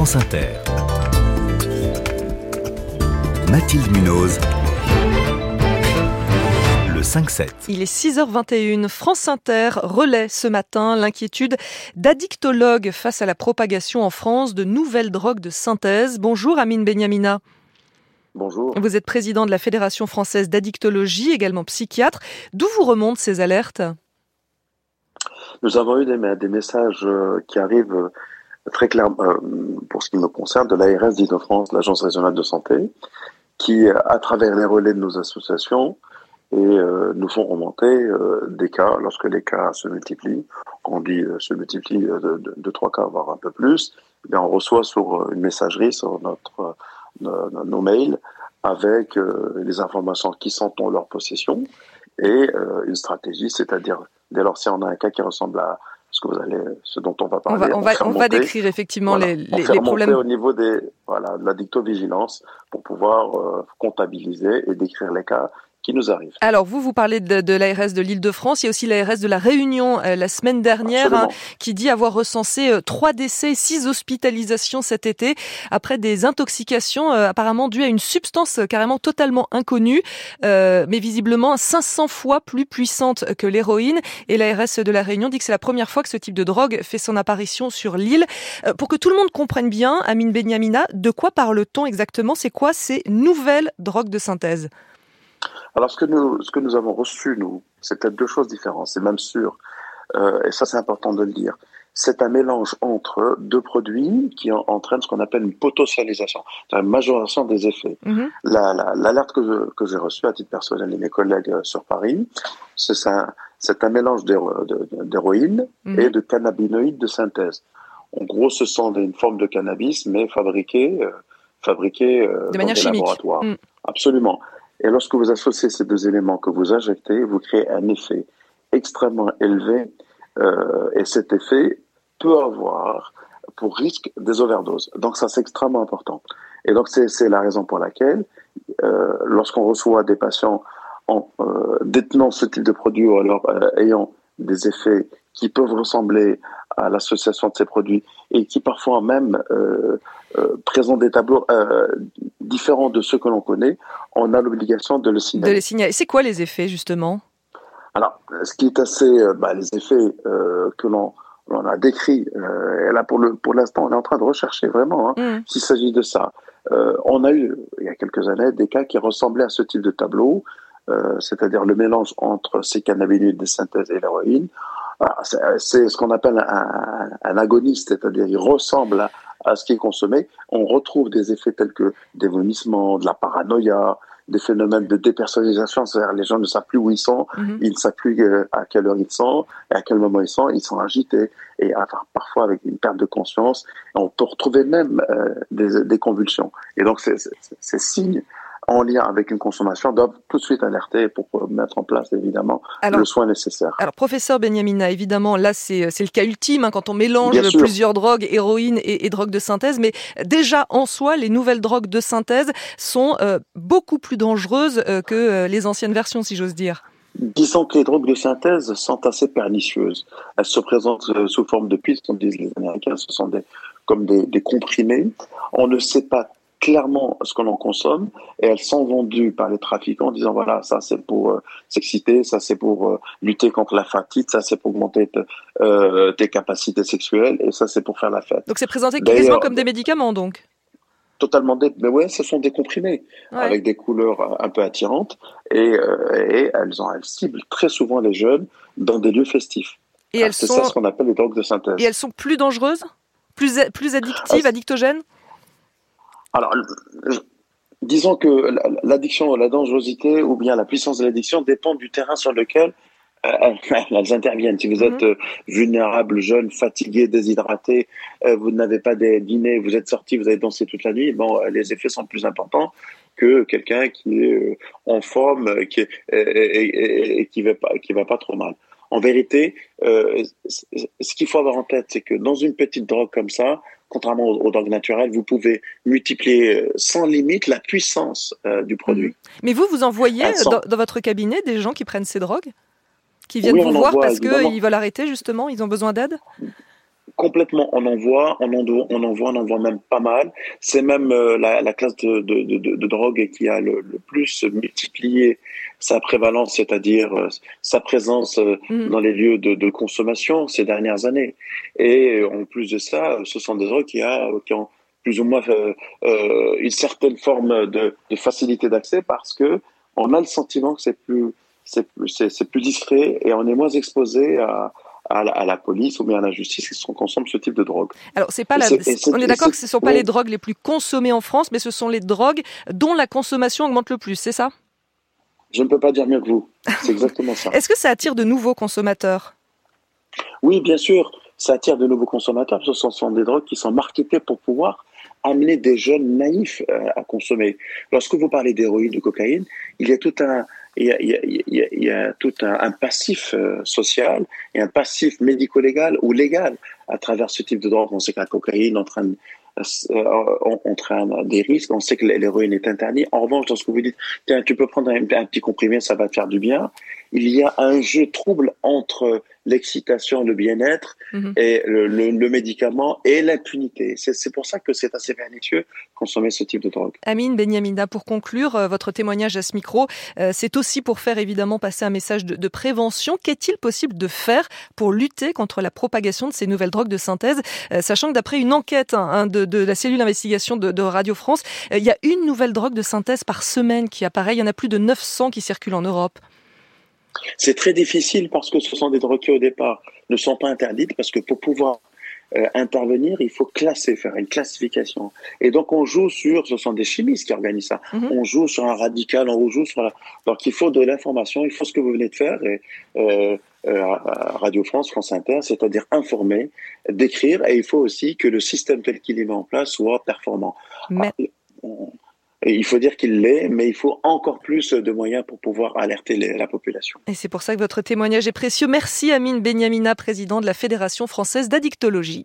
France Inter. Mathilde Munoz. Le 5-7. Il est 6h21. France Inter relaie ce matin l'inquiétude d'addictologues face à la propagation en France de nouvelles drogues de synthèse. Bonjour Amine Benyamina. Bonjour. Vous êtes président de la Fédération française d'addictologie, également psychiatre. D'où vous remontent ces alertes? Nous avons eu des, des messages euh, qui arrivent très clairement, euh, pour ce qui me concerne, de l'ARS d'Île-de-France, l'Agence régionale de santé, qui, à travers les relais de nos associations, et euh, nous font remonter euh, des cas, lorsque les cas se multiplient, on dit se multiplient de, trois cas, voire un peu plus, eh bien on reçoit sur une messagerie, sur notre, nos mails, avec les informations qui sont en leur possession, et une stratégie, c'est-à-dire dès lors si on a un cas qui ressemble à ce que vous allez, ce dont on va parler. On va, on, on va décrire effectivement voilà, les, les, les problèmes. au niveau des, voilà, de la dictovigilance pour pouvoir euh, comptabiliser et décrire les cas qui nous arrive. Alors vous, vous parlez de, de l'ARS de l'Île-de-France, il y a aussi l'ARS de la Réunion euh, la semaine dernière hein, qui dit avoir recensé euh, trois décès, six hospitalisations cet été après des intoxications euh, apparemment dues à une substance euh, carrément totalement inconnue, euh, mais visiblement 500 fois plus puissante que l'héroïne. Et l'ARS de la Réunion dit que c'est la première fois que ce type de drogue fait son apparition sur l'île. Euh, pour que tout le monde comprenne bien, Amine Benyamina, de quoi parle-t-on exactement? C'est quoi ces nouvelles drogues de synthèse? Alors, ce que nous, ce que nous avons reçu, nous, c'est peut-être deux choses différentes, c'est même sûr, euh, et ça c'est important de le dire. C'est un mélange entre deux produits qui en, entraîne ce qu'on appelle une potentialisation, c'est-à-dire une majoration des effets. L'alerte la, la, que, que j'ai reçue à titre personnel et mes collègues sur Paris, c'est un, un, mélange d'héroïne mm -hmm. et de cannabinoïdes de synthèse. En gros, ce sont des, une forme de cannabis, mais fabriquée, euh, fabriquée euh, de dans des chimique. laboratoires. Mm. Absolument. Et lorsque vous associez ces deux éléments que vous injectez, vous créez un effet extrêmement élevé. Euh, et cet effet peut avoir pour risque des overdoses. Donc ça, c'est extrêmement important. Et donc c'est la raison pour laquelle, euh, lorsqu'on reçoit des patients en euh, détenant ce type de produit ou alors euh, ayant des effets qui peuvent ressembler à l'association de ces produits et qui parfois même euh, euh, présentent des tableaux euh, différents de ceux que l'on connaît, on a l'obligation de le signaler. De les signaler. C'est quoi les effets justement? Alors, ce qui est assez, bah, les effets que l'on on a décrit, et là pour le pour l'instant on est en train de rechercher vraiment hein, mm. s'il s'agit de ça. on a eu il y a quelques années des cas qui ressemblaient à ce type de tableau, c'est-à-dire le mélange entre ces cannabinoïdes de synthèse et l'héroïne. C'est ce qu'on appelle un, un agoniste, c'est-à-dire il ressemble à, à, ce qui est consommé. On retrouve des effets tels que des vomissements, de la paranoïa, des phénomènes de dépersonnalisation, c'est-à-dire les gens ne savent plus où ils sont, mm -hmm. ils ne savent plus à quelle heure ils sont, et à quel moment ils sont, ils sont agités, et enfin, parfois avec une perte de conscience. On peut retrouver même euh, des, des, convulsions. Et donc ces signes en lien avec une consommation doivent tout de suite alerter pour mettre en place évidemment alors, le soin nécessaire. Alors professeur Benyamina, évidemment là c'est le cas ultime hein, quand on mélange Bien plusieurs sûr. drogues, héroïne et, et drogues de synthèse, mais déjà en soi les nouvelles drogues de synthèse sont euh, beaucoup plus dangereuses euh, que euh, les anciennes versions si j'ose dire. Disons que les drogues de synthèse sont assez pernicieuses. Elles se présentent euh, sous forme de pistes, comme disent les Américains, ce sont des, comme des, des comprimés. On ne sait pas clairement ce que l'on consomme et elles sont vendues par les trafiquants en disant voilà ça c'est pour euh, s'exciter ça c'est pour euh, lutter contre la fatigue ça c'est pour augmenter euh, tes capacités sexuelles et ça c'est pour faire la fête. Donc c'est présenté quasiment comme des médicaments donc. Totalement des mais ouais ce sont des comprimés ouais. avec des couleurs un peu attirantes et, et elles ciblent très souvent les jeunes dans des lieux festifs. Et elles sont ça ce qu'on appelle les drogues de synthèse. Et elles sont plus dangereuses plus plus addictives ah, addictogènes? Alors, disons que l'addiction, la dangerosité ou bien la puissance de l'addiction dépend du terrain sur lequel euh, elles interviennent. Si vous Mhm. êtes euh, vulnérable, jeune, fatigué, déshydraté, euh, vous n'avez pas des dîners, vous êtes sorti, vous avez dansé toute la nuit, bon, les effets sont plus importants que quelqu'un qui est en forme qui est, et, et, et, qui va pas, qui va pas trop mal. En vérité, ce qu'il faut avoir en tête, c'est que dans une petite drogue comme ça, contrairement aux, aux, drogues naturelles, vous pouvez multiplier sans limite la puissance euh, du produit. Mmh. Mais vous, vous envoyez sont... dans, dans, votre cabinet des gens qui prennent ces drogues Qui viennent oui, vous voir parce qu'ils veulent arrêter justement Ils ont besoin d'aide? Complètement, on en voit, on en, on en voit, on en voit même pas mal. C'est même euh, la, la, classe de, de, de, de, drogue qui a le, le, plus multiplié sa prévalence, c'est-à-dire euh, sa présence euh, mm. dans les lieux de, consommation ces dernières années. Et en plus de ça, ce sont des drogues qui, a, qui ont plus ou moins une certaine forme de, facilité d'accès parce que on a le sentiment que c'est plus c'est plus, plus discret et on est moins exposé à, à la, police ou bien à la justice qui consomment ce type de drogue. Alors, c'est pas la, on est d'accord que ce ne sont pas les drogues les plus consommées en France, mais ce sont les drogues dont la consommation augmente le plus, c'est ça? Je ne peux pas dire mieux que vous. C'est exactement ça. Est-ce que ça attire de nouveaux consommateurs? Oui, bien sûr. Ça attire de nouveaux consommateurs. Ce sont des drogues qui sont marketées pour pouvoir amener des jeunes naïfs euh, à consommer. Lorsque vous parlez d'héroïne, de cocaïne, il y a tout un, il y a, il y a, il y a tout un, un passif euh, social et un passif médico-légal ou légal à travers ce type de drogue. On sait que la cocaïne entraîne, euh, entraîne des risques. On sait que l'héroïne est interdite. En revanche, lorsque vous dites, tiens, tu peux prendre un, un petit comprimé, ça va te faire du bien, il y a un jeu trouble entre l'excitation, le bien-être mhm. et le, le, médicament et l'impunité. C'est pour ça que c'est assez pernicieux consommer ce type de drogue. Amine Benyamina, pour conclure, euh, votre témoignage à ce micro, euh, c'est aussi pour faire évidemment passer un message de, de prévention. Qu'est-il possible de faire pour lutter contre la propagation de ces nouvelles drogues de synthèse, euh, sachant que d'après une enquête hein, hein de, de, la cellule d'investigation de, de, Radio France, il y a une nouvelle drogue de synthèse par semaine qui apparaît. Il y en a plus de 900 qui circulent en Europe. C'est très difficile parce que ce sont des drogues qui au départ ne sont pas interdites parce que pour pouvoir euh, intervenir, il faut classer, faire une classification. Et donc on joue sur, ce sont des chimistes qui organisent ça. Mhm. On joue sur un radical, on joue sur la. Donc il faut de l'information, il faut ce que vous venez de faire. Et, euh, euh, Radio France, France Inter, c'est-à-dire informer, décrire, et il faut aussi que le système tel qu'il est mis en place soit performant. Mais... Ah, il faut dire qu'il l'est, mais il faut encore plus de moyens pour pouvoir alerter la population. Et c'est pour ça que votre témoignage est précieux. Merci Amine Benyamina, président de la Fédération française d'addictologie.